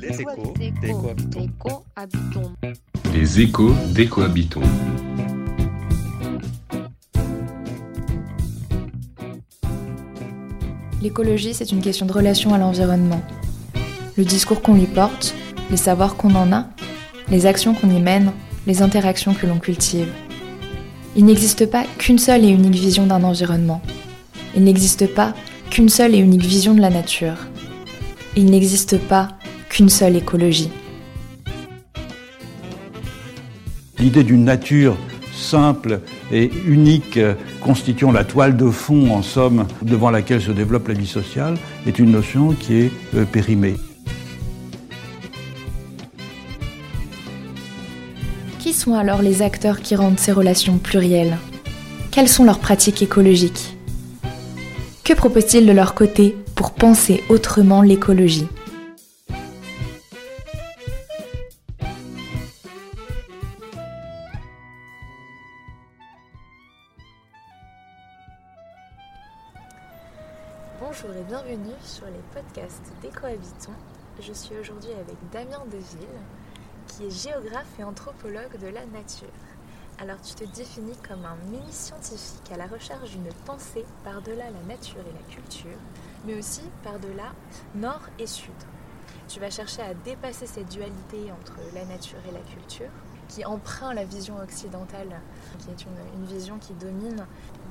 Les échos d'écohabitons. Les échos d'écohabitons. L'écologie, c'est une question de relation à l'environnement. Le discours qu'on lui porte, les savoirs qu'on en a, les actions qu'on y mène, les interactions que l'on cultive. Il n'existe pas qu'une seule et unique vision d'un environnement. Il n'existe pas qu'une seule et unique vision de la nature. Il n'existe pas qu'une seule écologie. L'idée d'une nature simple et unique, constituant la toile de fond, en somme, devant laquelle se développe la vie sociale, est une notion qui est euh, périmée. Qui sont alors les acteurs qui rendent ces relations plurielles? Quelles sont leurs pratiques écologiques? Que proposent-ils de leur côté pour penser autrement l'écologie? Bonjour et bienvenue sur les podcasts d'Écohabitons. Je suis aujourd'hui avec Damien Deville, qui est géographe et anthropologue de la nature. Alors tu te définis comme un mini-scientifique à la recherche d'une pensée par-delà la nature et la culture, mais aussi par-delà nord et sud. Tu vas chercher à dépasser cette dualité entre la nature et la culture, qui emprunte la vision occidentale, qui est une vision qui domine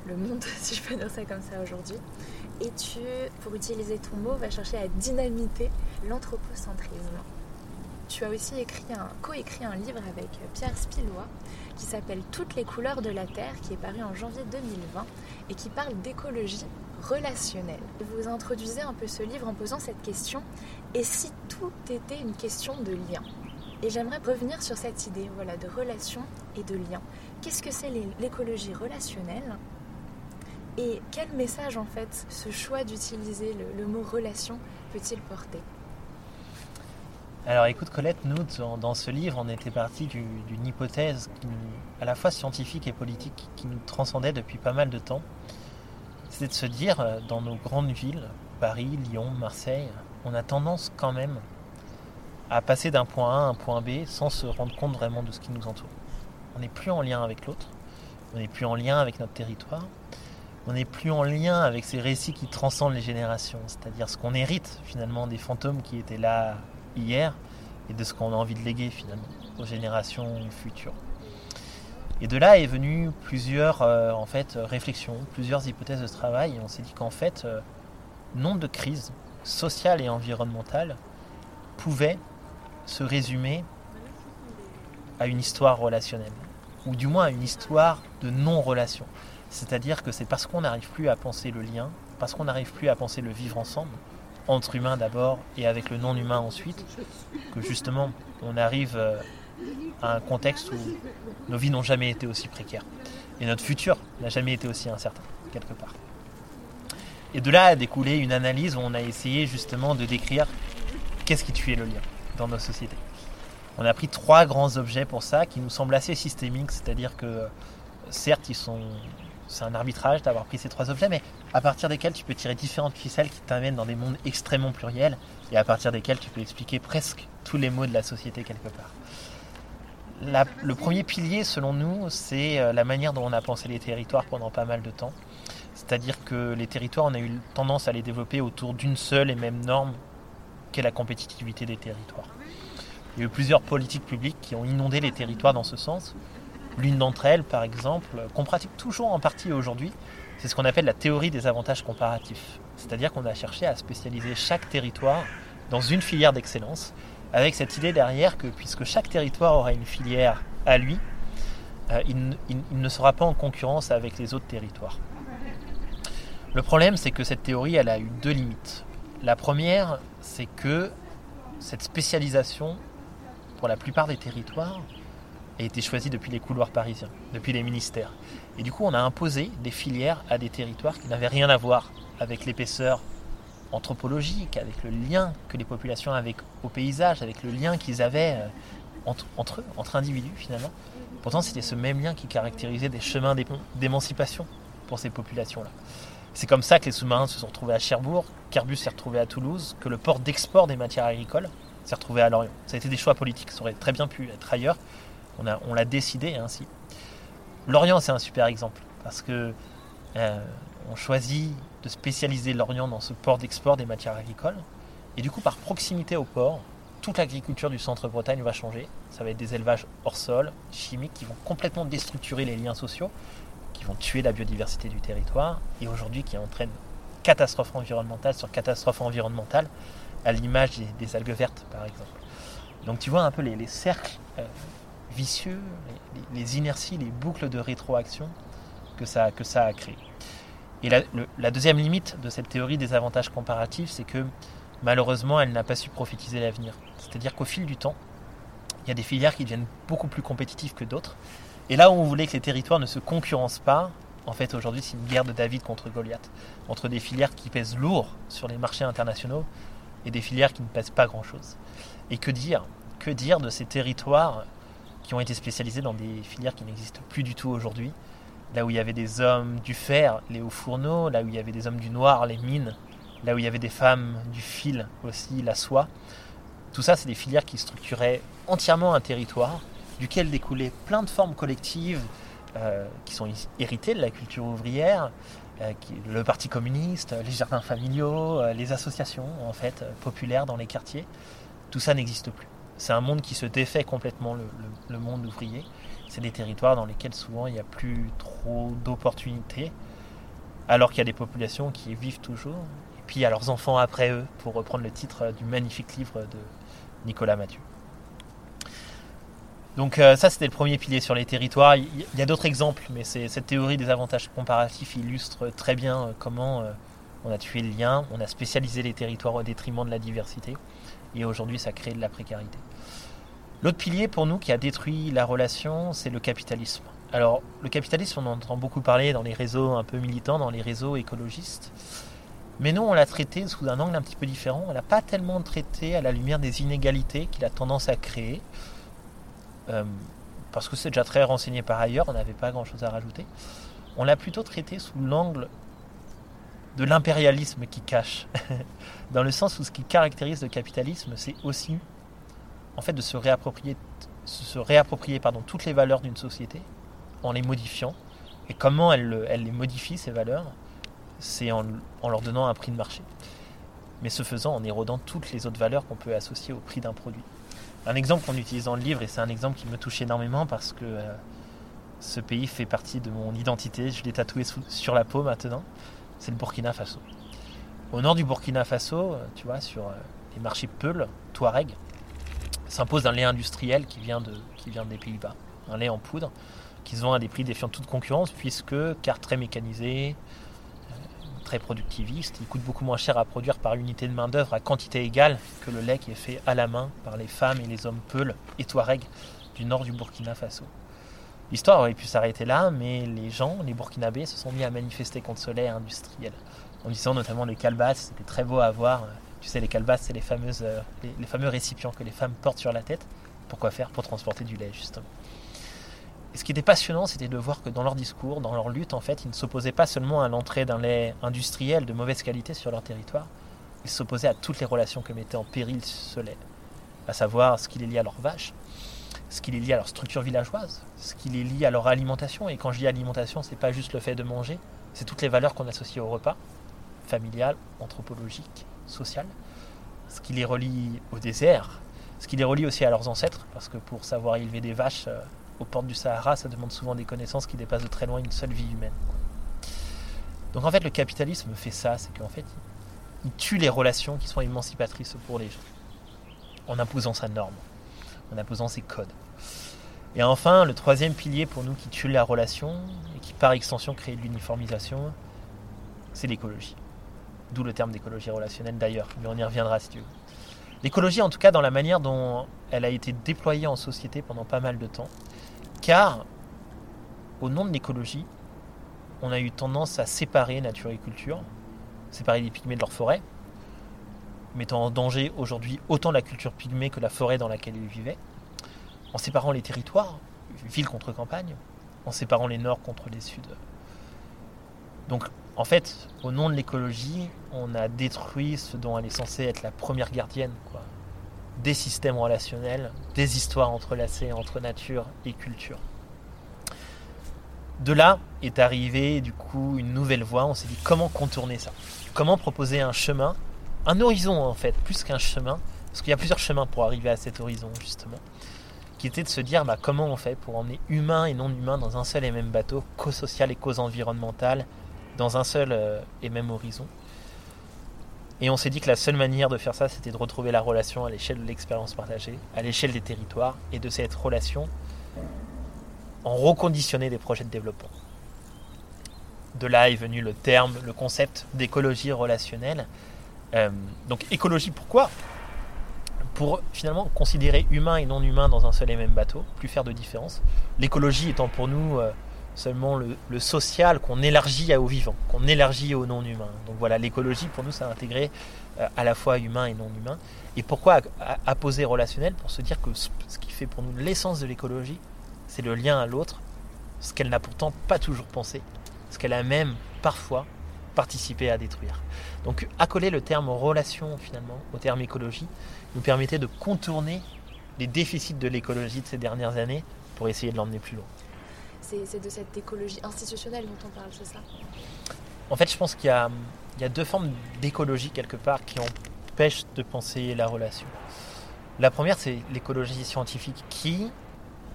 le monde, si je peux dire ça comme ça aujourd'hui. Et tu, pour utiliser ton mot, vas chercher à dynamiter l'anthropocentrisme. Tu as aussi écrit un, coécrit un livre avec Pierre Spillois qui s'appelle Toutes les couleurs de la Terre, qui est paru en janvier 2020 et qui parle d'écologie relationnelle. Vous introduisez un peu ce livre en posant cette question et si tout était une question de lien? Et j'aimerais revenir sur cette idée voilà, de relation et de lien. Qu'est-ce que c'est l'écologie relationnelle? Et quel message en fait ce choix d'utiliser le, mot relation peut-il porter? Alors écoute Colette, nous dans, ce livre on était parti d'une hypothèse à la fois scientifique et politique qui nous transcendait depuis pas mal de temps. C'est de se dire euh, dans nos grandes villes, Paris, Lyon, Marseille, on a tendance quand même à passer d'un point A à un point B sans se rendre compte vraiment de ce qui nous entoure. On n'est plus en lien avec l'autre, on n'est plus en lien avec notre territoire, on n'est plus en lien avec ces récits qui transcendent les générations, c'est-à-dire ce qu'on hérite finalement des fantômes qui étaient là hier et de ce qu'on a envie de léguer finalement aux générations futures. Et de là est venu plusieurs euh, en fait réflexions, plusieurs hypothèses de travail et on s'est dit qu'en fait euh, nombre de crises sociales et environnementales pouvaient se résumer à une histoire relationnelle ou du moins à une histoire de non-relation. C'est-à-dire que c'est parce qu'on n'arrive plus à penser le lien, parce qu'on n'arrive plus à penser le vivre ensemble, entre humains d'abord et avec le non-humain ensuite, que justement on arrive euh, à un contexte où nos vies n'ont jamais été aussi précaires. Et notre futur n'a jamais été aussi incertain, quelque part. Et de là a découlé une analyse où on a essayé justement de décrire qu'est-ce qui tuait le lien dans nos sociétés. On a pris trois grands objets pour ça qui nous semblent assez systémiques, c'est-à-dire que certes ils sont c'est un arbitrage d'avoir pris ces trois objets, mais à partir desquels tu peux tirer différentes ficelles qui t'amènent dans des mondes extrêmement pluriels et à partir desquels tu peux expliquer presque tous les mots de la société quelque part. Le premier pilier, selon nous, c'est euh, la manière dont on a pensé les territoires pendant pas mal de temps. C'est-à-dire que les territoires, on a eu tendance à les développer autour d'une seule et même norme qu'est la compétitivité des territoires. Il y a eu plusieurs politiques publiques qui ont inondé les territoires dans ce sens, L'une d'entre elles, par exemple, qu'on pratique toujours en partie aujourd'hui, c'est ce qu'on appelle la théorie des avantages comparatifs. C'est-à-dire qu'on a cherché à spécialiser chaque territoire dans une filière d'excellence, avec cette idée derrière que puisque chaque territoire aura une filière à lui, euh, il, ne sera pas en concurrence avec les autres territoires. Le problème, c'est que cette théorie, elle a eu deux limites. La première, c'est que cette spécialisation, pour la plupart des territoires, a été choisi depuis les couloirs parisiens, depuis les ministères. Et du coup, on a imposé des filières à des territoires qui n'avaient rien à voir avec l'épaisseur anthropologique, avec le lien que les populations avaient au paysage, avec le lien qu'ils avaient entre, entre, eux, entre individus finalement. Pourtant, c'était ce même lien qui caractérisait des chemins d'émancipation pour ces populations-là. C'est comme ça que les sous-marins se sont retrouvés à Cherbourg, qu'Airbus s'est retrouvé à Toulouse, que le port d'export des matières agricoles s'est retrouvé à Lorient. Ça a été des choix politiques, ça aurait très bien pu être ailleurs. On, l'a décidé ainsi. Lorient, c'est un super exemple parce que euh, on choisit de spécialiser Lorient dans ce port d'export des matières agricoles. Et du coup, par proximité au port, toute l'agriculture du centre-Bretagne va changer. Ça va être des élevages hors sol, chimiques, qui vont complètement déstructurer les liens sociaux, qui vont tuer la biodiversité du territoire, et aujourd'hui qui entraînent catastrophe environnementale sur catastrophe environnementale, à l'image des, algues vertes, par exemple. Donc tu vois un peu les, cercles euh, vicieux, les, inerties, les boucles de rétroaction que ça, que ça a créé. Et la, la deuxième limite de cette théorie des avantages comparatifs, c'est que malheureusement, elle n'a pas su prophétiser l'avenir. C'est-à-dire qu'au fil du temps, il y a des filières qui deviennent beaucoup plus compétitives que d'autres. Et là où on voulait que les territoires ne se concurrencent pas, en fait aujourd'hui c'est une guerre de David contre Goliath, entre des filières qui pèsent lourd sur les marchés internationaux et des filières qui ne pèsent pas grand-chose. Et que dire? Que dire de ces territoires qui ont été spécialisés dans des filières qui n'existent plus du tout aujourd'hui Là où il y avait des hommes du fer, les hauts fourneaux, là où il y avait des hommes du noir, les mines, là où il y avait des femmes du fil aussi, la soie. Tout ça, c'est des filières qui structuraient entièrement un territoire, duquel découlaient plein de formes collectives euh, qui sont héritées de la culture ouvrière, euh, le Parti communiste, les jardins familiaux, euh, les associations en fait populaires dans les quartiers. Tout ça n'existe plus. C'est un monde qui se défait complètement, le monde ouvrier. C'est des territoires dans lesquels souvent il n'y a plus trop d'opportunités, alors qu'il y a des populations qui vivent toujours puis à leurs enfants après eux, pour reprendre le titre du magnifique livre de Nicolas Mathieu. Donc euh, ça, c'était le premier pilier sur les territoires. Il y a d'autres exemples, mais cette théorie des avantages comparatifs illustre très bien euh, comment euh, on a tué le lien, on a spécialisé les territoires au détriment de la diversité, et aujourd'hui, ça crée de la précarité. L'autre pilier pour nous qui a détruit la relation, c'est le capitalisme. Alors, le capitalisme, on en entend beaucoup parler dans les réseaux un peu militants, dans les réseaux écologistes. Mais nous, on l'a traité sous un angle un petit peu différent. On l'a pas tellement traité à la lumière des inégalités qu'il a tendance à créer. Euh, parce que c'est déjà très renseigné par ailleurs, on n'avait pas grand-chose à rajouter. On l'a plutôt traité sous l'angle de l'impérialisme qui cache. Dans le sens où ce qui caractérise le capitalisme, c'est aussi en fait de se réapproprier, toutes les valeurs d'une société en les modifiant. Et comment elle, elle les modifie, ces valeurs? C'est en, leur donnant un prix de marché. Mais ce faisant, en érodant toutes les autres valeurs qu'on peut associer au prix d'un produit. Un exemple qu'on utilise dans le livre, et c'est un exemple qui me touche énormément parce que euh, ce pays fait partie de mon identité, je l'ai tatoué sur la peau maintenant, c'est le Burkina Faso. Au nord du Burkina Faso, euh, tu vois, sur euh, les marchés Peul, Touareg, s'impose un lait industriel qui vient, de, qui vient des Pays-Bas, un lait en poudre, qui se vend à des prix défiant toute concurrence, puisque car très mécanisé, très productiviste. Il coûte beaucoup moins cher à produire par unité de main-d'œuvre à quantité égale que le lait qui est fait à la main par les femmes et les hommes Peuls et Touareg du nord du Burkina Faso. L'histoire aurait pu s'arrêter là, mais les gens, les Burkinabés, se sont mis à manifester contre ce lait industriel. En disant notamment les calbasses, c'était très beau à voir. Tu sais, les calbasses, c'est euh, les fameux récipients que les femmes portent sur la tête. Pourquoi faire Pour transporter du lait, justement. Et ce qui était passionnant, c'était de voir que dans leur discours, dans leur lutte, en fait, ils ne s'opposaient pas seulement à l'entrée d'un lait industriel de mauvaise qualité sur leur territoire, ils s'opposaient à toutes les relations que mettait en péril ce lait, à savoir ce qui les lie à leurs vaches, ce qui les lie à leur structure villageoise, ce qui les lie à leur alimentation. Et quand je dis alimentation, c'est pas juste le fait de manger, c'est toutes les valeurs qu'on associe au repas, familial, anthropologique, social, ce qui les relie au désert, ce qui les relie aussi à leurs ancêtres, parce que pour savoir élever des vaches, euh, aux portes du Sahara, ça demande souvent des connaissances qui dépassent de très loin une seule vie humaine. Donc en fait, le capitalisme fait ça, c'est qu'en fait, il tue les relations qui sont émancipatrices pour les gens, en imposant sa norme, en imposant ses codes. Et enfin, le troisième pilier pour nous qui tue la relation, et qui par extension crée de l'uniformisation, c'est l'écologie. D'où le terme d'écologie relationnelle d'ailleurs, mais on y reviendra si tu veux. L'écologie, en tout cas, dans la manière dont elle a été déployée en société pendant pas mal de temps, car, au nom de l'écologie, on a eu tendance à séparer nature et culture, séparer les pygmées de leur forêt, mettant en danger aujourd'hui autant la culture pygmée que la forêt dans laquelle ils vivaient, en séparant les territoires, ville contre campagne, en séparant les nords contre les suds. Donc, en fait, au nom de l'écologie, on a détruit ce dont elle est censée être la première gardienne des systèmes relationnels, des histoires entrelacées entre nature et culture. De là est arrivée du coup une nouvelle voie, on s'est dit comment contourner ça? Comment proposer un chemin, un horizon en fait, plus qu'un chemin, parce qu'il y a plusieurs chemins pour arriver à cet horizon justement, qui était de se dire bah, comment on fait pour emmener humain et non humain dans un seul et même bateau, cause sociale et cause environnementale, dans un seul euh, et même horizon. Et on s'est dit que la seule manière de faire ça, c'était de retrouver la relation à l'échelle de l'expérience partagée, à l'échelle des territoires, et de cette relation en reconditionner des projets de développement. De là est venu le terme, le concept d'écologie relationnelle. Euh, donc écologie, pourquoi? Pour finalement considérer humain et non humain dans un seul et même bateau, plus faire de différence. L'écologie étant pour nous euh, seulement le, social qu'on élargit au vivant, qu'on élargit au non humain. Donc voilà, l'écologie pour nous, ça a intégré euh, à la fois humain et non humain. Et pourquoi apposer relationnel? Pour se dire que ce qui fait pour nous l'essence de l'écologie, c'est le lien à l'autre, ce qu'elle n'a pourtant pas toujours pensé, ce qu'elle a même parfois participé à détruire. Donc accoler le terme relation finalement au terme écologie nous permettait de contourner les déficits de l'écologie de ces dernières années pour essayer de l'emmener plus loin c'est de cette écologie institutionnelle dont on parle, c'est ça? En fait, je pense qu'il y, a, deux formes d'écologie quelque part qui empêchent de penser la relation. La première, c'est l'écologie scientifique qui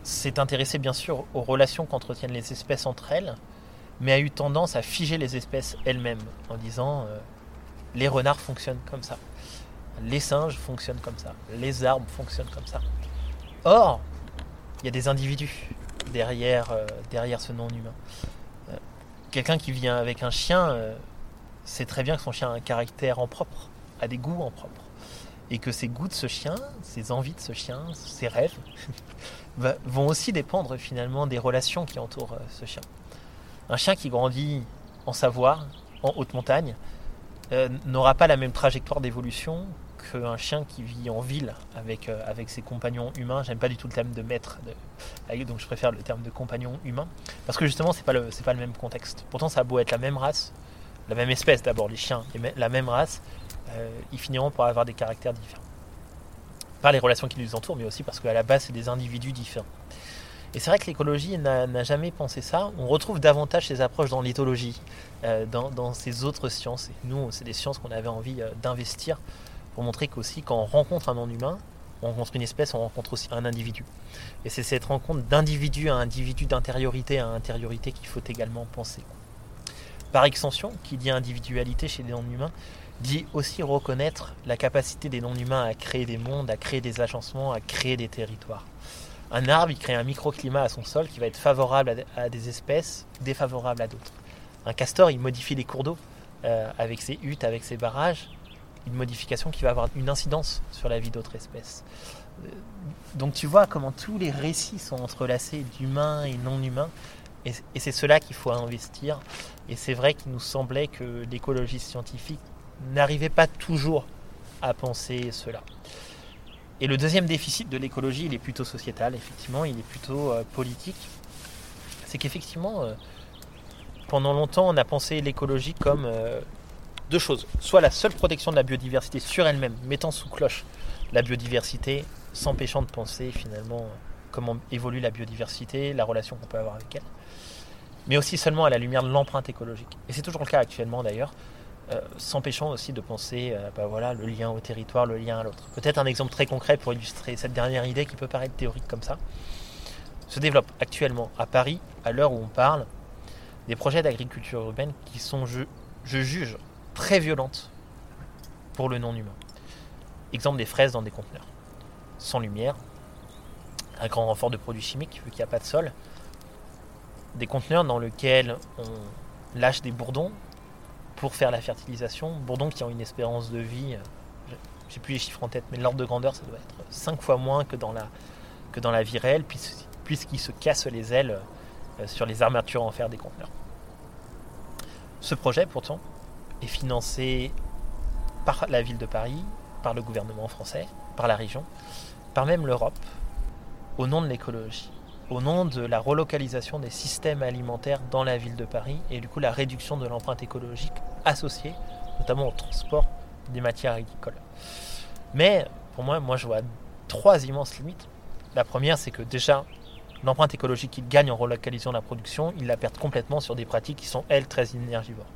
s'est intéressée bien sûr aux relations qu'entretiennent les espèces entre elles, mais a eu tendance à figer les espèces elles-mêmes en disant euh, les renards fonctionnent comme ça, les singes fonctionnent comme ça, les arbres fonctionnent comme ça. Or, il y a des individus derrière, euh, derrière ce non humain. Euh, quelqu'un qui vient avec un chien euh, sait très bien que son chien a un caractère en propre, a des goûts en propre. Et que ses goûts de ce chien, ses envies de ce chien, ses rêves, vont aussi dépendre finalement des relations qui entourent ce chien. Un chien qui grandit en savoir, en haute montagne, n'aura pas la même trajectoire d'évolution qu'un chien qui vit en ville avec, euh, avec ses compagnons humains. J'aime pas du tout le terme de maître, donc je préfère le terme de compagnon humain, parce que justement c'est pas pas le même contexte. Pourtant ça a beau être la même race, la même espèce d'abord les chiens, la même race, euh, ils finiront par avoir des caractères différents. Par les relations qui les entourent, mais aussi parce qu'à la base c'est des individus différents. Et c'est vrai que l'écologie n'a jamais pensé ça. On retrouve davantage ces approches dans l'éthologie, euh, dans, dans, ces autres sciences. Et nous, c'est des sciences qu'on avait envie d'investir pour montrer qu'aussi quand on rencontre un non-humain, on rencontre une espèce, on rencontre aussi un individu. Et c'est cette rencontre d'individu à individu, d'intériorité à intériorité qu'il faut également penser. Par extension, qui dit individualité chez les non-humains, dit aussi reconnaître la capacité des non-humains à créer des mondes, à créer des agencements, à créer des territoires. Un arbre, il crée un microclimat à son sol qui va être favorable à des espèces, défavorable à d'autres. Un castor, il modifie les cours d'eau euh, avec ses huttes, avec ses barrages, une modification qui va avoir une incidence sur la vie d'autres espèces. Euh, donc tu vois comment tous les récits sont entrelacés d'humains et non humains, et, c'est cela qu'il faut investir. Et c'est vrai qu'il nous semblait que l'écologie scientifique n'arrivait pas toujours à penser cela. Et le deuxième déficit de l'écologie, il est plutôt sociétal, effectivement, il est plutôt euh, politique. C'est qu'effectivement, euh, pendant longtemps, on a pensé l'écologie comme deux choses. Soit la seule protection de la biodiversité sur elle-même, mettant sous cloche la biodiversité, s'empêchant de penser finalement comment évolue la biodiversité, la relation qu'on peut avoir avec elle, mais aussi seulement à la lumière de l'empreinte écologique. Et c'est toujours le cas actuellement d'ailleurs, euh, s'empêchant aussi de penser euh, bah voilà, le lien au territoire, le lien à l'autre. Peut-être un exemple très concret pour illustrer cette dernière idée qui peut paraître théorique comme ça. Se développe actuellement à Paris, à l'heure où on parle, des projets d'agriculture urbaine qui sont, je, je juge, très violente pour le non-humain. Exemple des fraises dans des conteneurs. Sans lumière, un grand renfort de produits chimiques vu qu'il n'y a pas de sol, des conteneurs dans lesquels on lâche des bourdons pour faire la fertilisation, bourdons qui ont une espérance de vie, j'ai plus les chiffres en tête, mais l'ordre de grandeur ça doit être 5 fois moins que dans la, que dans la vie réelle, puisqu'ils se cassent les ailes euh, sur les armatures en fer des conteneurs. Ce projet pourtant, est financé par la ville de Paris, par le gouvernement français, par la région, par même l'Europe, au nom de l'écologie, au nom de la relocalisation des systèmes alimentaires dans la ville de Paris et du coup la réduction de l'empreinte écologique associée notamment au transport des matières agricoles. Mais pour moi, moi je vois trois immenses limites. La première, c'est que déjà, l'empreinte écologique qu'il gagne en relocalisant la production, il la perd complètement sur des pratiques qui sont, elles, très énergivores.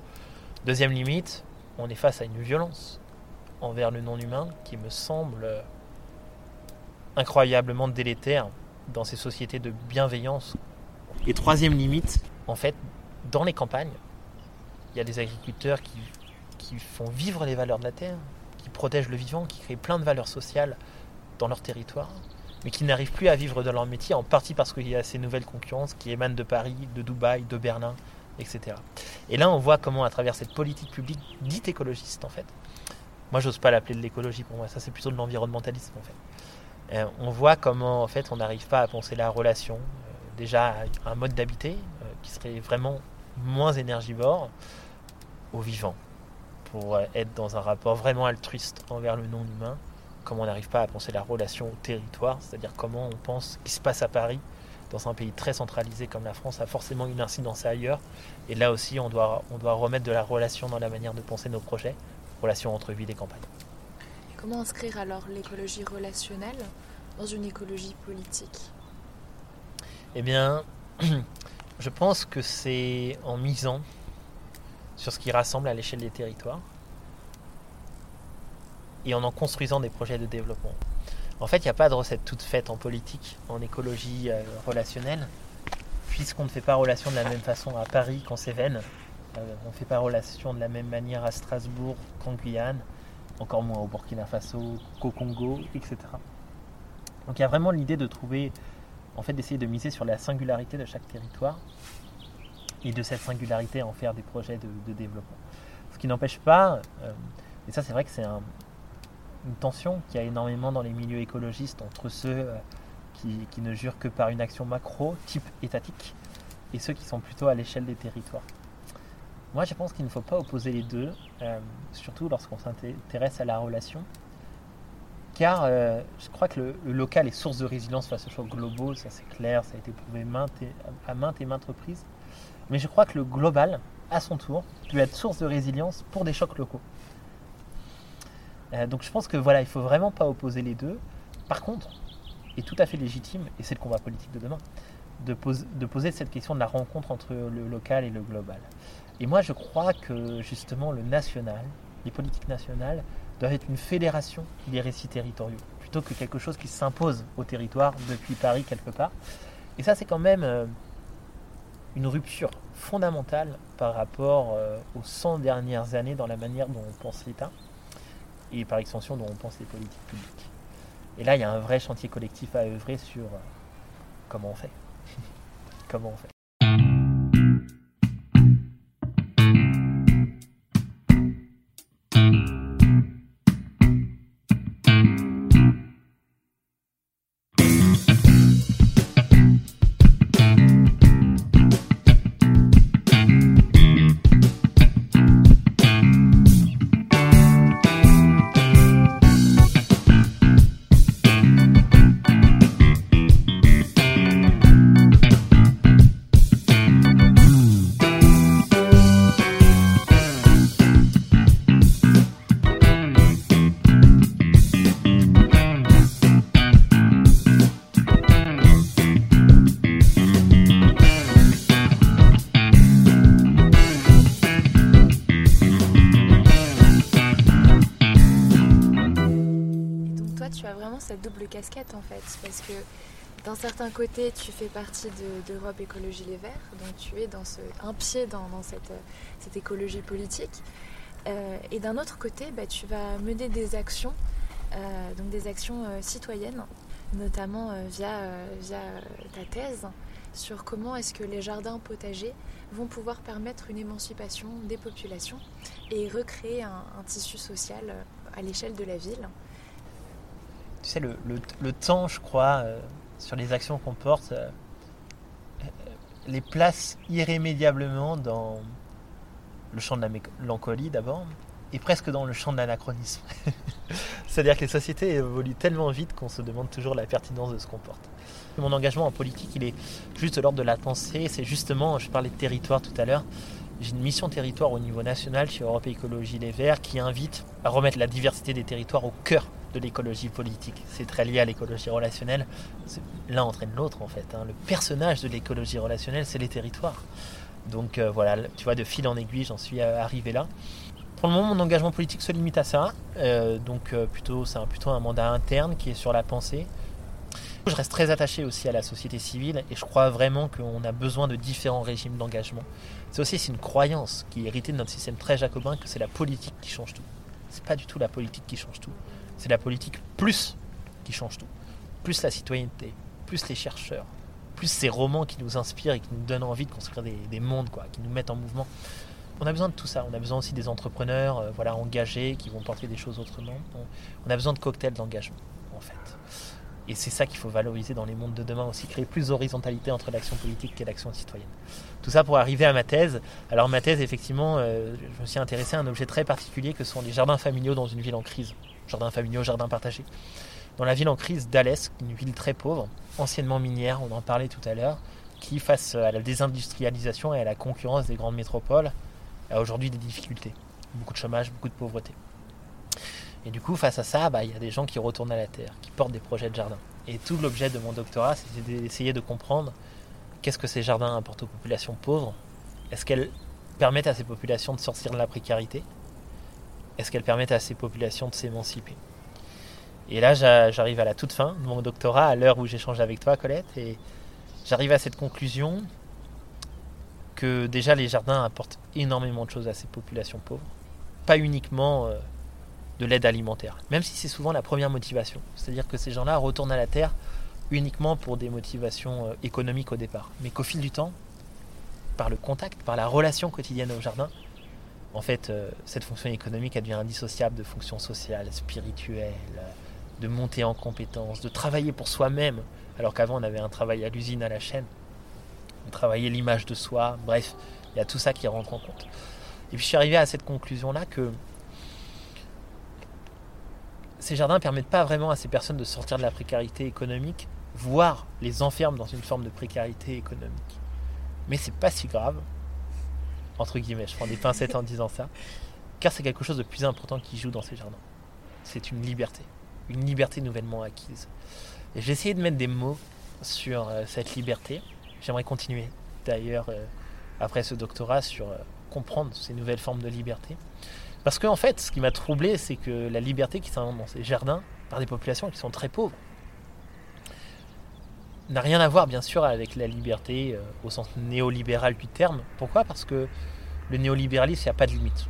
Deuxième limite, on est face à une violence envers le non-humain qui me semble incroyablement délétère dans ces sociétés de bienveillance. Et troisième limite, en fait, dans les campagnes, il y a des agriculteurs qui, font vivre les valeurs de la terre, qui protègent le vivant, qui créent plein de valeurs sociales dans leur territoire, mais qui n'arrivent plus à vivre dans leur métier, en partie parce qu'il y a ces nouvelles concurrences qui émanent de Paris, de Dubaï, de Berlin, etc. Et là, on voit comment, à travers cette politique publique dite écologiste, en fait, moi, j'ose pas l'appeler de l'écologie pour moi, ça c'est plutôt de l'environnementalisme, en fait. Euh, on voit comment, en fait, on n'arrive pas à penser la relation, euh, déjà à un mode d'habiter euh, qui serait vraiment moins énergivore au vivant, pour être dans un rapport vraiment altruiste envers le non-humain, comment on n'arrive pas à penser la relation au territoire, c'est-à-dire comment on pense ce qui se passe à Paris, dans un pays très centralisé comme la France, a forcément une incidence ailleurs. Et là aussi, on doit, on doit remettre de la relation dans la manière de penser nos projets, relation entre ville et campagne. Comment inscrire alors l'écologie relationnelle dans une écologie politique? Eh bien, je pense que c'est en misant sur ce qui rassemble à l'échelle des territoires et en en construisant des projets de développement. En fait, il n'y a pas de recette toute faite en politique, en écologie euh, relationnelle, puisqu'on ne fait pas relation de la même façon à Paris qu'en Cévennes, euh, on ne fait pas relation de la même manière à Strasbourg qu'en Guyane, encore moins au Burkina Faso qu'au Congo, etc. Donc il y a vraiment l'idée de trouver, en fait, d'essayer de miser sur la singularité de chaque territoire et de cette singularité en faire des projets de, développement. Ce qui n'empêche pas, euh, et ça c'est vrai que c'est un, une tension qu'il y a énormément dans les milieux écologistes entre ceux euh, qui, ne jurent que par une action macro, type étatique, et ceux qui sont plutôt à l'échelle des territoires. Moi, je pense qu'il ne faut pas opposer les deux, euh, surtout lorsqu'on s'intéresse à la relation, car euh, je crois que le, local est source de résilience face aux chocs globaux, ça c'est clair, ça a été prouvé à maintes et maintes reprises. Mais je crois que le global, à son tour, peut être source de résilience pour des chocs locaux. Euh, donc je pense que voilà, il faut vraiment pas opposer les deux. Par contre, est tout à fait légitime, et c'est le combat politique de demain, de, de, poser cette question de la rencontre entre le local et le global. Et moi, je crois que justement le national, les politiques nationales, doivent être une fédération des récits territoriaux, plutôt que quelque chose qui s'impose au territoire depuis Paris quelque part. Et ça, c'est quand même euh, une rupture fondamentale par rapport euh, aux 100 dernières années dans la manière dont on pense l'État et par extension dont on pense les politiques publiques. Et là, il y a un vrai chantier collectif à œuvrer sur euh, comment on fait. comment on fait. En fait, parce que d'un certain côté, tu fais partie d'Europe Écologie Les Verts, donc tu es un pied dans, dans cette, écologie politique. Euh, et d'un autre côté, bah, tu vas mener des actions, euh, donc des actions euh, citoyennes, notamment euh, via, euh, ta thèse sur comment est-ce que les jardins potagers vont pouvoir permettre une émancipation des populations et recréer un, tissu social euh, à l'échelle de la ville tu sais, le, le, le, temps, je crois, euh, sur les actions qu'on porte, euh, les place irrémédiablement dans le champ de la mélancolie d'abord, et presque dans le champ de l'anachronisme. C'est-à-dire que les sociétés évoluent tellement vite qu'on se demande toujours la pertinence de ce qu'on porte. Mon engagement en politique, il est juste de l'ordre de la pensée. C'est justement, je parlais de territoire tout à l'heure, j'ai une mission territoire au niveau national chez Europe Écologie Les Verts qui invite à remettre la diversité des territoires au cœur de l'écologie politique. C'est très lié à l'écologie relationnelle. L'un entraîne l'autre en fait. hein. Le personnage de l'écologie relationnelle, c'est les territoires. Donc euh, voilà, tu vois, de fil en aiguille, j'en suis euh, arrivé là. Pour le moment, mon engagement politique se limite à ça. Euh, donc plutôt, c'est plutôt un mandat interne qui est sur la pensée. Je reste très attaché aussi à la société civile et je crois vraiment qu'on a besoin de différents régimes d'engagement. C'est aussi une croyance qui est héritée de notre système très jacobin que c'est la politique qui change tout. C'est pas du tout la politique qui change tout. C'est la politique plus qui change tout. Plus la citoyenneté, plus les chercheurs, plus ces romans qui nous inspirent et qui nous donnent envie de construire des, des mondes, quoi, qui nous mettent en mouvement. On a besoin de tout ça. On a besoin aussi des entrepreneurs euh, voilà, engagés qui vont porter des choses autrement. On, on a besoin de cocktails d'engagement, en fait. Et c'est ça qu'il faut valoriser dans les mondes de demain aussi, créer plus d'horizontalité entre l'action politique et l'action citoyenne. Tout ça pour arriver à ma thèse. Alors ma thèse, effectivement, euh, je me suis intéressé à un objet très particulier que sont les jardins familiaux dans une ville en crise. Jardins familiaux, jardins partagés. Dans la ville en crise d'Alès, une ville très pauvre, anciennement minière, on en parlait tout à l'heure, qui face à la désindustrialisation et à la concurrence des grandes métropoles, a aujourd'hui des difficultés. Beaucoup de chômage, beaucoup de pauvreté. Et du coup, face à ça, bah, il y a des gens qui retournent à la terre, qui portent des projets de jardin. Et tout l'objet de mon doctorat, c'était d'essayer de comprendre qu'est-ce que ces jardins apportent aux populations pauvres. Est-ce qu'elles permettent à ces populations de sortir de la précarité? Est-ce qu'elles permettent à ces populations de s'émanciper? Et là, j'a- j'arrive à la toute fin de mon doctorat, à l'heure où j'échange avec toi, Colette, et j'arrive à cette conclusion que déjà les jardins apportent énormément de choses à ces populations pauvres. Pas uniquement euh, de l'aide alimentaire, même si c'est souvent la première motivation. C'est-à-dire que ces gens-là retournent à la terre uniquement pour des motivations euh, économiques au départ, mais qu'au fil du temps, par le contact, par la relation quotidienne au jardin, en fait, euh, cette fonction économique elle devient indissociable de fonctions sociales, spirituelles, de monter en compétences, de travailler pour soi-même, alors qu'avant on avait un travail à l'usine, à la chaîne, on travaillait l'image de soi, bref, il y a tout ça qui rentre en compte. Et puis je suis arrivé à cette conclusion-là que ces jardins permettent pas vraiment à ces personnes de sortir de la précarité économique, voire les enferment dans une forme de précarité économique. Mais c'est pas si grave, entre guillemets, je prends des pincettes en disant ça, car c'est quelque chose de plus important qui joue dans ces jardins. C'est une liberté, une liberté nouvellement acquise. Et j'ai essayé de mettre des mots sur euh, cette liberté. J'aimerais continuer d'ailleurs euh, après ce doctorat sur euh, comprendre ces nouvelles formes de liberté. Parce qu'en fait, ce qui m'a troublé, c'est que la liberté qui s'invente dans ces jardins par des populations qui sont très pauvres n'a rien à voir, bien sûr, avec la liberté euh, au sens néolibéral du terme. Pourquoi? Parce que le néolibéralisme, il n'y a pas de limite.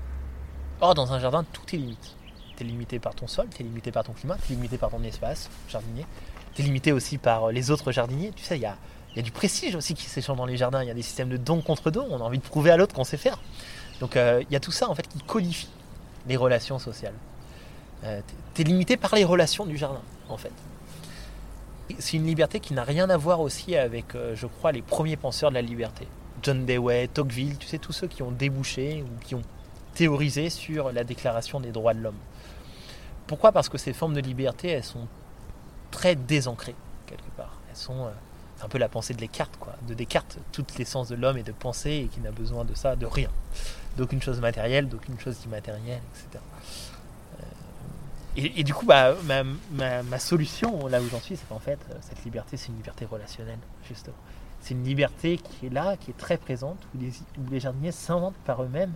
Or, dans un jardin, tout est limite. Tu es limité par ton sol, tu es limité par ton climat, tu es limité par ton espace jardinier, tu es limité aussi par euh, les autres jardiniers. Tu sais, il y a, du prestige aussi qui s'échange dans les jardins. Il y a des systèmes de don contre don. On a envie de prouver à l'autre qu'on sait faire. Donc, euh, il y a tout ça, en fait, qui codifie les relations sociales. Euh, tu es limité par les relations du jardin, en fait. C'est une liberté qui n'a rien à voir aussi avec, euh, je crois, les premiers penseurs de la liberté. John Dewey, Tocqueville, tu sais, tous ceux qui ont débouché ou qui ont théorisé sur la déclaration des droits de l'homme. Pourquoi? Parce que ces formes de liberté, elles sont très désancrées, quelque part. Elles sont. euh, c'est un peu la pensée de Descartes, quoi. De Descartes, toute l'essence de l'homme est de penser et qui n'a besoin de ça, de rien. D'aucune chose matérielle, d'aucune chose immatérielle, etc. Euh, Et, du coup, bah, ma, solution, là où j'en suis, c'est qu'en fait, euh, cette liberté, c'est une liberté relationnelle, justement. C'est une liberté qui est là, qui est très présente, où les, jardiniers s'inventent par eux-mêmes,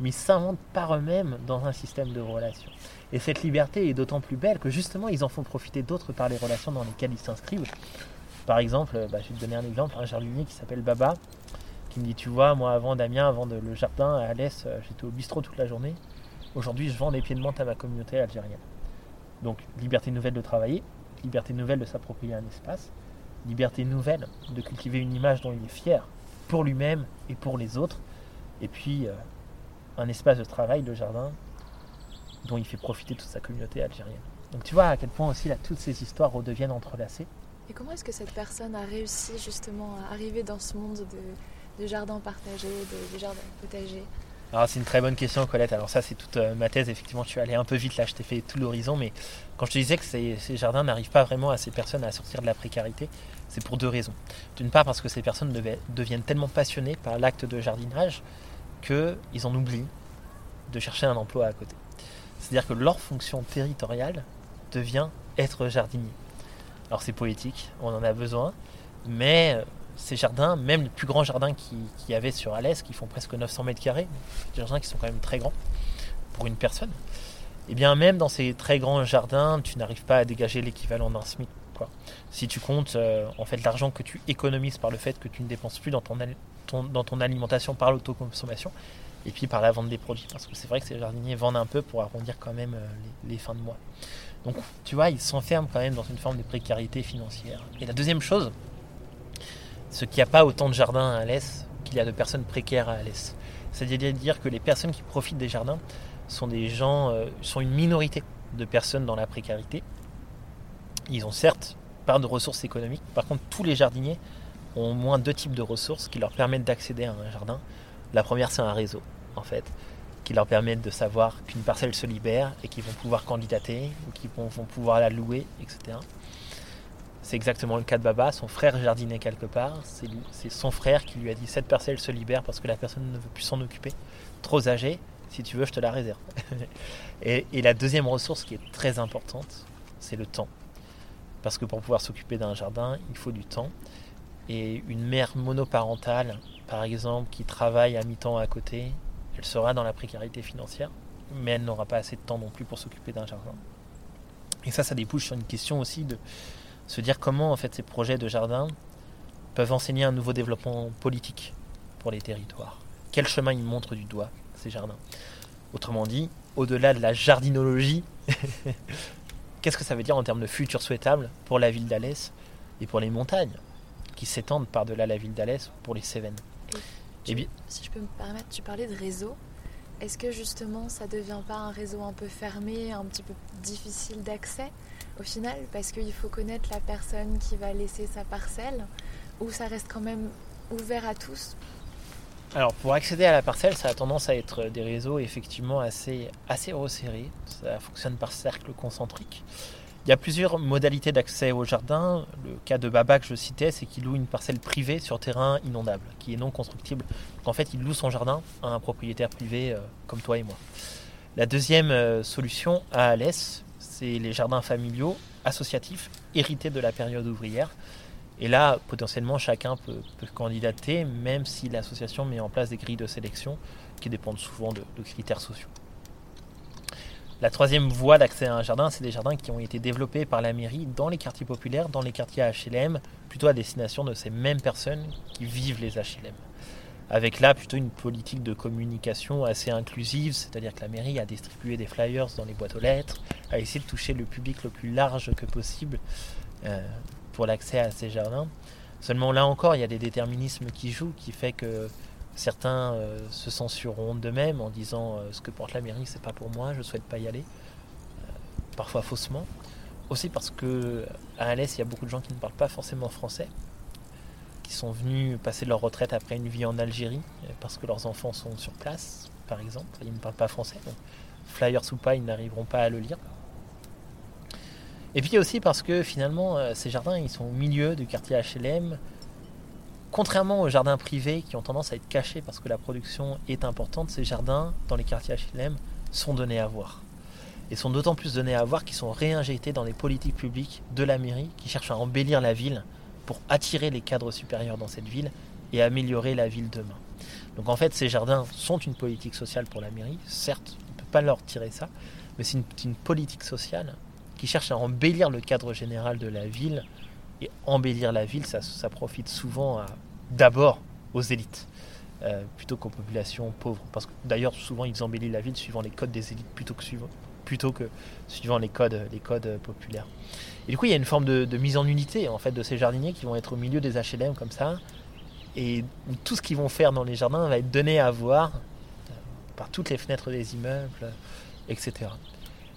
mais ils s'inventent par eux-mêmes dans un système de relations. Et cette liberté est d'autant plus belle que justement, ils en font profiter d'autres par les relations dans lesquelles ils s'inscrivent. Par exemple, bah, je vais te donner un exemple, un jardinier qui s'appelle Baba, qui me dit, tu vois, moi avant Damien, avant de- le jardin à Alès, euh, j'étais au bistrot toute la journée. Aujourd'hui, je vends des pieds de menthe à ma communauté algérienne. Donc, liberté nouvelle de travailler, liberté nouvelle de s'approprier un espace, liberté nouvelle de cultiver une image dont il est fier pour lui-même et pour les autres, et puis euh, un espace de travail, le jardin, dont il fait profiter toute sa communauté algérienne. Donc tu vois à quel point aussi là, toutes ces histoires redeviennent entrelacées. Et comment est-ce que cette personne a réussi justement à arriver dans ce monde de, de jardins partagés, de, de jardins potagers Alors c'est une très bonne question Colette, alors ça c'est toute euh, ma thèse, effectivement je suis allé un peu vite là, je t'ai fait tout l'horizon, mais quand je te disais que ces, jardins n'arrivent pas vraiment à ces personnes à sortir de la précarité, c'est pour deux raisons. D'une part parce que ces personnes deviennent tellement passionnées par l'acte de jardinage qu'ils en oublient de chercher un emploi à côté. C'est-à-dire que leur fonction territoriale devient être jardinier. Alors c'est poétique, on en a besoin, mais euh, ces jardins, même les plus grands jardins qu'il y avait sur Alès, qui font presque 900 mètres carrés, des jardins qui sont quand même très grands pour une personne, et eh bien même dans ces très grands jardins, tu n'arrives pas à dégager l'équivalent d'un SMIC. Si tu comptes euh, en fait l'argent que tu économises par le fait que tu ne dépenses plus dans ton, dans ton alimentation par l'autoconsommation, et puis par la vente des produits. Parce que c'est vrai que ces jardiniers vendent un peu pour arrondir quand même euh, les, fins de mois. Donc tu vois, ils s'enferment quand même dans une forme de précarité financière. Et la deuxième chose, c'est qu'il n'y a pas autant de jardins à Alès qu'il y a de personnes précaires à Alès. C'est-à-dire que les personnes qui profitent des jardins sont des gens, euh, sont une minorité de personnes dans la précarité. Ils ont certes pas de ressources économiques. Par contre, tous les jardiniers ont au moins deux types de ressources qui leur permettent d'accéder à un jardin. La première, c'est un réseau en fait, qui leur permettent de savoir qu'une parcelle se libère et qu'ils vont pouvoir candidater ou qu'ils vont, pouvoir la louer, etc. C'est exactement le cas de Baba, son frère jardinait quelque part, c'est son frère qui lui a dit cette parcelle se libère parce que la personne ne veut plus s'en occuper, trop âgée, si tu veux je te la réserve. et, et la deuxième ressource qui est très importante, c'est le temps. Parce que pour pouvoir s'occuper d'un jardin, il faut du temps. Et une mère monoparentale, par exemple, qui travaille à mi-temps à côté, elle sera dans la précarité financière, mais elle n'aura pas assez de temps non plus pour s'occuper d'un jardin. Et ça, ça débouche sur une question aussi de se dire comment en fait ces projets de jardin peuvent enseigner un nouveau développement politique pour les territoires. Quel chemin ils montrent du doigt, ces jardins? Autrement dit, au-delà de la jardinologie, qu'est-ce que ça veut dire en termes de futur souhaitable pour la ville d'Alès et pour les montagnes qui s'étendent par-delà la ville d'Alès pour les Cévennes? Eh si je peux me permettre, tu parlais de réseau. Est-ce que justement ça devient pas un réseau un peu fermé, un petit peu difficile d'accès? Au final parce qu'il faut connaître la personne qui va laisser sa parcelle ou ça reste quand même ouvert à tous Alors pour accéder à la parcelle, ça a tendance à être des réseaux effectivement assez, assez resserrés. Ça fonctionne par cercle concentrique. Il y a plusieurs modalités d'accès au jardin. Le cas de Baba que je citais, c'est qu'il loue une parcelle privée sur terrain inondable, qui est non constructible. en fait, il loue son jardin à un propriétaire privé euh, comme toi et moi. La deuxième euh, solution à Alès, c'est les jardins familiaux associatifs hérités de la période ouvrière. Et là, potentiellement, chacun peut, candidater, même si l'association met en place des grilles de sélection qui dépendent souvent de critères sociaux. La troisième voie d'accès à un jardin, c'est des jardins qui ont été développés par la mairie dans les quartiers populaires, dans les quartiers HLM, plutôt à destination de ces mêmes personnes qui vivent les HLM. Avec là plutôt une politique de communication assez inclusive, c'est-à-dire que la mairie a distribué des flyers dans les boîtes aux lettres, a essayé de toucher le public le plus large que possible euh, pour l'accès à ces jardins. Seulement là encore, il y a des déterminismes qui jouent, qui fait que Certains euh, se censureront d'eux-mêmes en disant euh, ce que porte la mairie, c'est pas pour moi, je souhaite pas y aller. Parfois faussement. Aussi parce que à Alès, il y a beaucoup de gens qui ne parlent pas forcément français, qui sont venus passer leur retraite après une vie en Algérie, parce que leurs enfants sont sur place, par exemple, ils ne parlent pas français. Donc, flyers ou pas, ils n'arriveront pas à le lire. Et puis aussi parce que finalement, ces jardins, ils sont au milieu du quartier HLM, Contrairement aux jardins privés qui ont tendance à être cachés parce que la production est importante, ces jardins dans les quartiers HLM sont donnés à voir. Et sont d'autant plus donnés à voir qu'ils sont réinjectés dans les politiques publiques de la mairie qui cherchent à embellir la ville pour attirer les cadres supérieurs dans cette ville et améliorer la ville demain. Donc en fait, ces jardins sont une politique sociale pour la mairie. Certes, on ne peut pas leur tirer ça, mais c'est une, politique sociale qui cherche à embellir le cadre général de la ville. Et embellir la ville, ça, profite souvent d'abord aux élites. Euh, plutôt qu'aux populations pauvres. Parce que d'ailleurs, souvent, ils embellissent la ville suivant les codes des élites plutôt que suivant, plutôt que suivant les codes, les codes populaires. Et du coup, il y a une forme de, mise en unité en fait de ces jardiniers qui vont être au milieu des HLM comme ça, et tout ce qu'ils vont faire dans les jardins va être donné à voir euh, par toutes les fenêtres des immeubles, etc.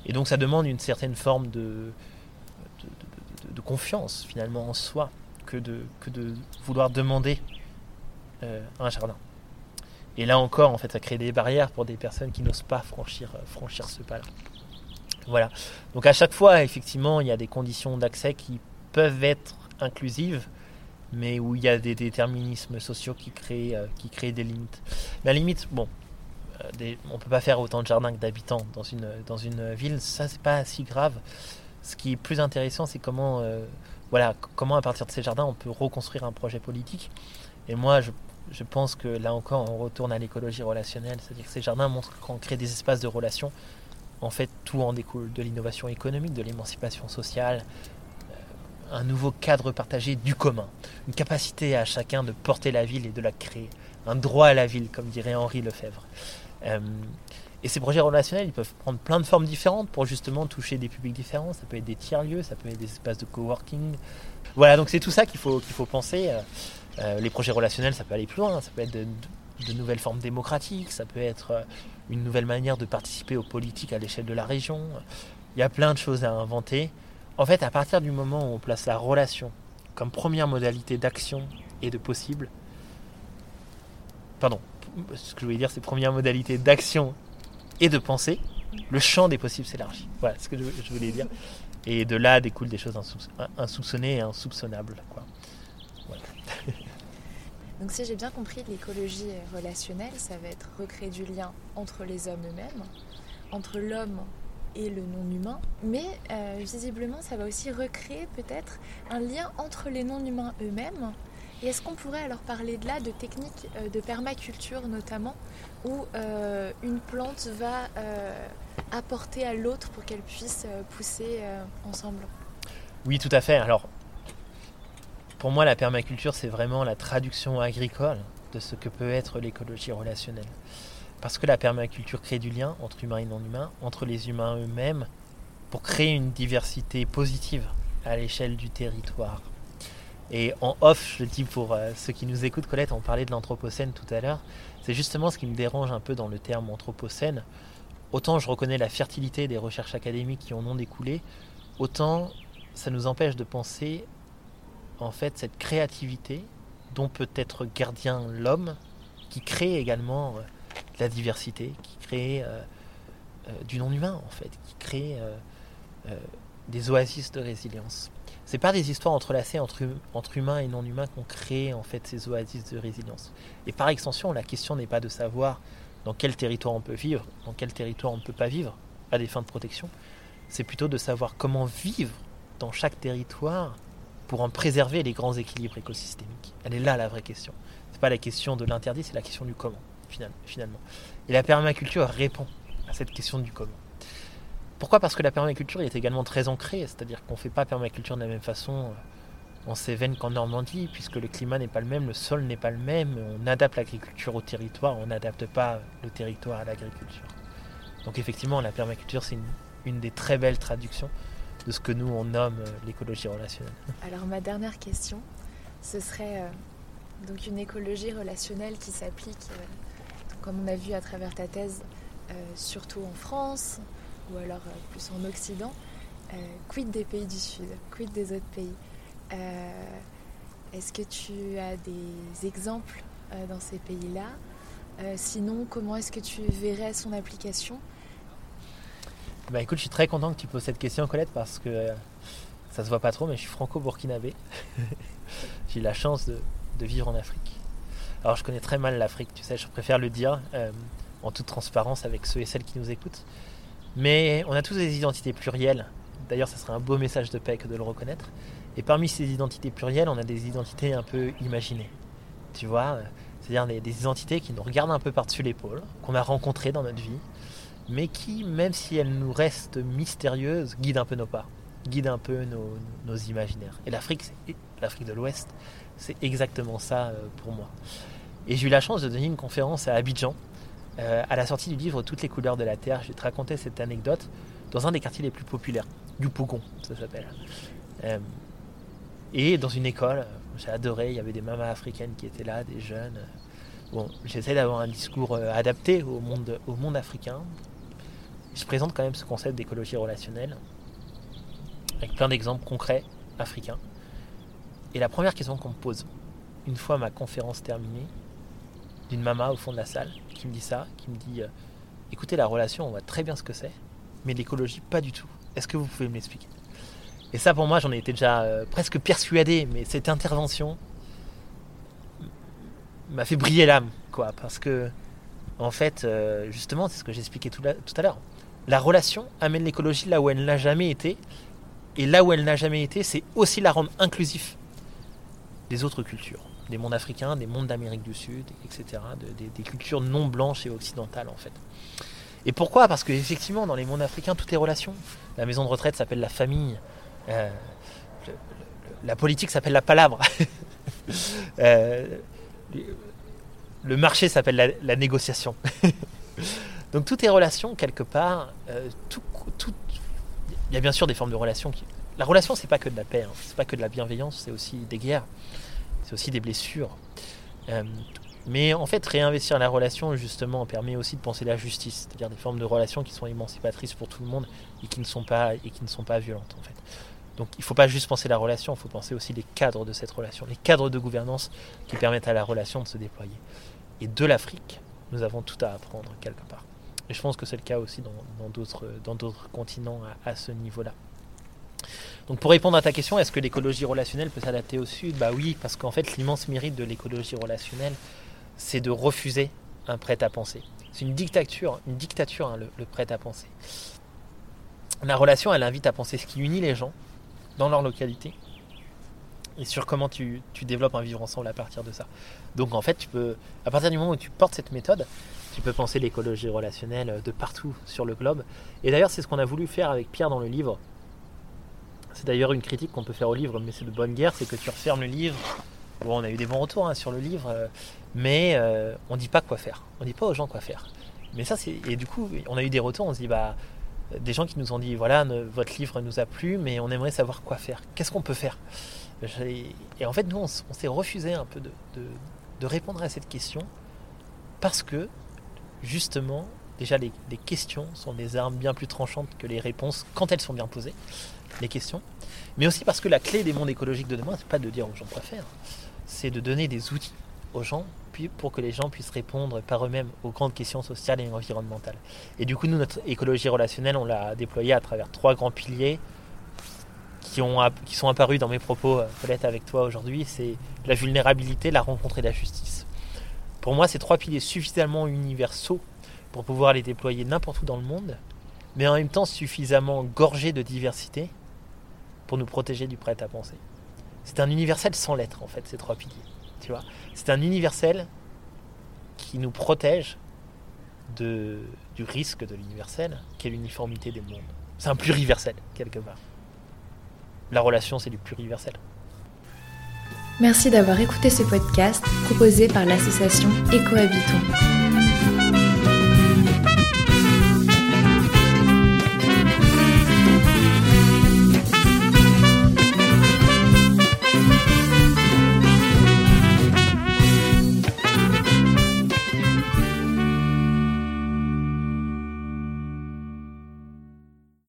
Et donc, ça demande une certaine forme de, de confiance finalement en soi que de, que de vouloir demander euh, un jardin. Et là encore, en fait, ça crée des barrières pour des personnes qui n'osent pas franchir, euh, franchir ce pas-là. Voilà. Donc à chaque fois, effectivement, il y a des conditions d'accès qui peuvent être inclusives, mais où il y a des déterminismes sociaux qui créent, euh, qui créent des limites. La limite, bon, des, on peut pas faire autant de jardins que d'habitants dans une, dans une ville, ça c'est pas si grave Ce qui est plus intéressant, c'est comment, euh, voilà, comment à partir de ces jardins, on peut reconstruire un projet politique. Et moi, je, je pense que là encore, on retourne à l'écologie relationnelle, c'est-à-dire que ces jardins montrent qu'on crée des espaces de relation. En fait, tout en découle de l'innovation économique, de l'émancipation sociale, euh, un nouveau cadre partagé du commun, une capacité à chacun de porter la ville et de la créer, un droit à la ville, comme dirait Henri Lefebvre. Euh, et ces projets relationnels, ils peuvent prendre plein de formes différentes pour justement toucher des publics différents. Ça peut être des tiers-lieux, ça peut être des espaces de coworking. Voilà, donc c'est tout ça qu'il faut, faut penser. Euh, les projets relationnels, ça peut aller plus loin. Ça peut être de, nouvelles formes démocratiques, ça peut être une nouvelle manière de participer aux politiques à l'échelle de la région. Il y a plein de choses à inventer. En fait, à partir du moment où on place la relation comme première modalité d'action et de possible, pardon, ce que je voulais dire, c'est première modalité d'action et de pensée, le champ des possibles s'élargit. Voilà ce que je, voulais dire. Et de là découlent des choses insoupç- insoupçonnées et insoupçonnables. Donc si j'ai bien compris, l'écologie relationnelle, ça va être recréer du lien entre les hommes eux-mêmes, entre l'homme et le non-humain, mais euh, visiblement ça va aussi recréer peut-être un lien entre les non-humains eux-mêmes. Et est-ce qu'on pourrait alors parler de là de techniques euh, de permaculture notamment, où euh, une plante va apporter à l'autre pour qu'elle puisse pousser ensemble? Oui, tout à fait. Alors, pour moi, la permaculture, c'est vraiment la traduction agricole de ce que peut être l'écologie relationnelle. Parce que la permaculture crée du lien entre humains et non humains, entre les humains eux-mêmes, pour créer une diversité positive à l'échelle du territoire. Et en off, je le dis pour euh, ceux qui nous écoutent, Colette, on parlait de l'anthropocène tout à l'heure. C'est justement ce qui me dérange un peu dans le terme anthropocène. Autant je reconnais la fertilité des recherches académiques qui en ont découlé, autant ça nous empêche de penser en fait cette créativité dont peut être gardien l'homme, qui crée également euh, la diversité, qui crée euh, euh, du non-humain en fait, qui crée des oasis de résilience. C'est pas des histoires entrelacées entre, entre humains et non-humains qu'on crée en fait ces oasis de résilience. Et par extension, la question n'est pas de savoir dans quel territoire on peut vivre, dans quel territoire on ne peut pas vivre à des fins de protection. C'est plutôt de savoir comment vivre dans chaque territoire pour en préserver les grands équilibres écosystémiques. Elle est là la vraie question. C'est pas la question de l'interdit, c'est la question du comment final- finalement. Et la permaculture répond à cette question du comment. Pourquoi? Parce que la permaculture est également très ancrée, c'est-à-dire qu'on ne fait pas permaculture de la même façon euh, en Cévennes qu'en Normandie, puisque le climat n'est pas le même, le sol n'est pas le même, on adapte l'agriculture au territoire, on n'adapte pas le territoire à l'agriculture. Donc effectivement, la permaculture, c'est une des très belles traductions de ce que nous, on nomme euh, l'écologie relationnelle. Alors ma dernière question, ce serait euh, donc une écologie relationnelle qui s'applique, euh, comme on a vu à travers ta thèse, surtout en France ou alors plus en Occident. Quid des pays du Sud Quid des autres pays? Est-ce que tu as des exemples dans ces pays-là? Sinon, comment est-ce que tu verrais son application? Bah écoute, je suis très content que tu poses cette question, Colette, parce que euh, ça se voit pas trop, mais je suis franco-burkinabé. J'ai la chance de, vivre en Afrique. Alors je connais très mal l'Afrique, tu sais, je préfère le dire euh, en toute transparence avec ceux et celles qui nous écoutent. Mais on a tous des identités plurielles. D'ailleurs, ça serait un beau message de paix que de le reconnaître. Et parmi ces identités plurielles, on a des identités un peu imaginées. Tu vois, euh, c'est-à-dire des identités qui nous regardent un peu par-dessus l'épaule, qu'on a rencontrées dans notre vie, mais qui, même si elles nous restent mystérieuses, guident un peu nos pas, guident un peu nos, imaginaires. Et l'Afrique, c'est- l'Afrique de l'Ouest, c'est exactement ça euh, pour moi. Et j'ai eu la chance de donner une conférence à Abidjan, euh, à la sortie du livre Toutes les couleurs de la Terre. Je vais te raconter cette anecdote dans un des quartiers les plus populaires, du Pougon, ça s'appelle. Euh, et dans une école, j'ai adoré, il y avait des mamas africaines qui étaient là, des jeunes. Bon, j'essaie d'avoir un discours adapté au monde africain. Je présente quand même ce concept d'écologie relationnelle avec plein d'exemples concrets africains. Et la première question qu'on me pose, une fois ma conférence terminée, d'une maman au fond de la salle, qui me dit ça, qui me dit euh, Écoutez, la relation, on voit très bien ce que c'est, mais l'écologie, pas du tout. Est-ce que vous pouvez me l'expliquer? Et ça, pour moi, j'en ai été déjà euh, presque persuadé, mais cette intervention m'a fait briller l'âme, quoi, parce que, en fait, euh, justement, c'est ce que j'expliquais tout à l'heure. La relation amène l'écologie là où elle n'a jamais été, Et là où elle n'a jamais été, c'est aussi la rendre inclusif des autres cultures, des mondes africains, des mondes d'Amérique du Sud, etc., des, cultures non blanches et occidentales en fait. Et pourquoi? Parce qu'effectivement, dans les mondes africains, tout est relation. La maison de retraite s'appelle la famille. Euh, la politique s'appelle la palabre. Euh, le marché s'appelle la, négociation. Donc tout est relation quelque part. Euh, tout, Il y a bien sûr des formes de relations. Qui... La relation, c'est pas que de la paix, hein. c'est pas que de la bienveillance, c'est aussi des guerres, c'est aussi des blessures. Mais en fait, réinvestir la relation, justement, permet aussi de penser la justice, c'est-à-dire des formes de relations qui sont émancipatrices pour tout le monde et qui ne sont pas, et qui ne sont pas violentes, en fait. Donc il ne faut pas juste penser la relation, il faut penser aussi les cadres de cette relation, les cadres de gouvernance qui permettent à la relation de se déployer. Et de l'Afrique, nous avons tout à apprendre quelque part. Et je pense que c'est le cas aussi dans d'autres continents à, ce niveau-là. Donc pour répondre à ta question, est-ce que l'écologie relationnelle peut s'adapter au Sud? Bah oui, parce qu'en fait l'immense mérite de l'écologie relationnelle, c'est de refuser un prêt-à-penser. C'est une dictature, une dictature hein, le, prêt-à-penser. La relation, elle invite à penser ce qui unit les gens dans leur localité et sur comment tu, développes un vivre ensemble à partir de ça. Donc en fait, à partir du moment où tu portes cette méthode, tu peux penser l'écologie relationnelle de partout sur le globe. Et d'ailleurs, c'est ce qu'on a voulu faire avec Pierre dans le livre. C'est d'ailleurs une critique qu'on peut faire au livre, mais c'est de bonne guerre, c'est que tu refermes le livre. Bon, on a eu des bons retours hein, sur le livre, euh, mais euh, on dit pas quoi faire. On dit pas aux gens quoi faire. Mais ça, c'est. Et du coup, on a eu des retours, on se dit, bah, des gens qui nous ont dit, voilà, votre livre nous a plu, mais on aimerait savoir quoi faire. Qu'est-ce qu'on peut faire? Et en fait, nous, on, s'est refusé un peu de, répondre à cette question parce que, justement, déjà, les, questions sont des armes bien plus tranchantes que les réponses quand elles sont bien posées, les questions. Mais aussi parce que la clé des mondes écologiques de demain, c'est pas de dire aux gens quoi faire, c'est de donner des outils aux gens pour que les gens puissent répondre par eux-mêmes aux grandes questions sociales et environnementales. Et du coup, nous, notre écologie relationnelle, on l'a déployée à travers trois grands piliers qui, ont, qui sont apparus dans mes propos, peut-être avec toi aujourd'hui. C'est la vulnérabilité, la rencontre et la justice. Pour moi, ces trois piliers suffisamment universaux pour pouvoir les déployer n'importe où dans le monde, mais en même temps suffisamment gorgés de diversité pour nous protéger du prêt-à-penser. C'est un universel sans lettres, en fait, ces trois piliers. C'est un universel qui nous protège du risque de l'universel, qui est l'uniformité des mondes. C'est un pluriversel, quelque part. La relation, c'est du pluriversel. Merci d'avoir écouté ce podcast proposé par l'association Ecohabitons.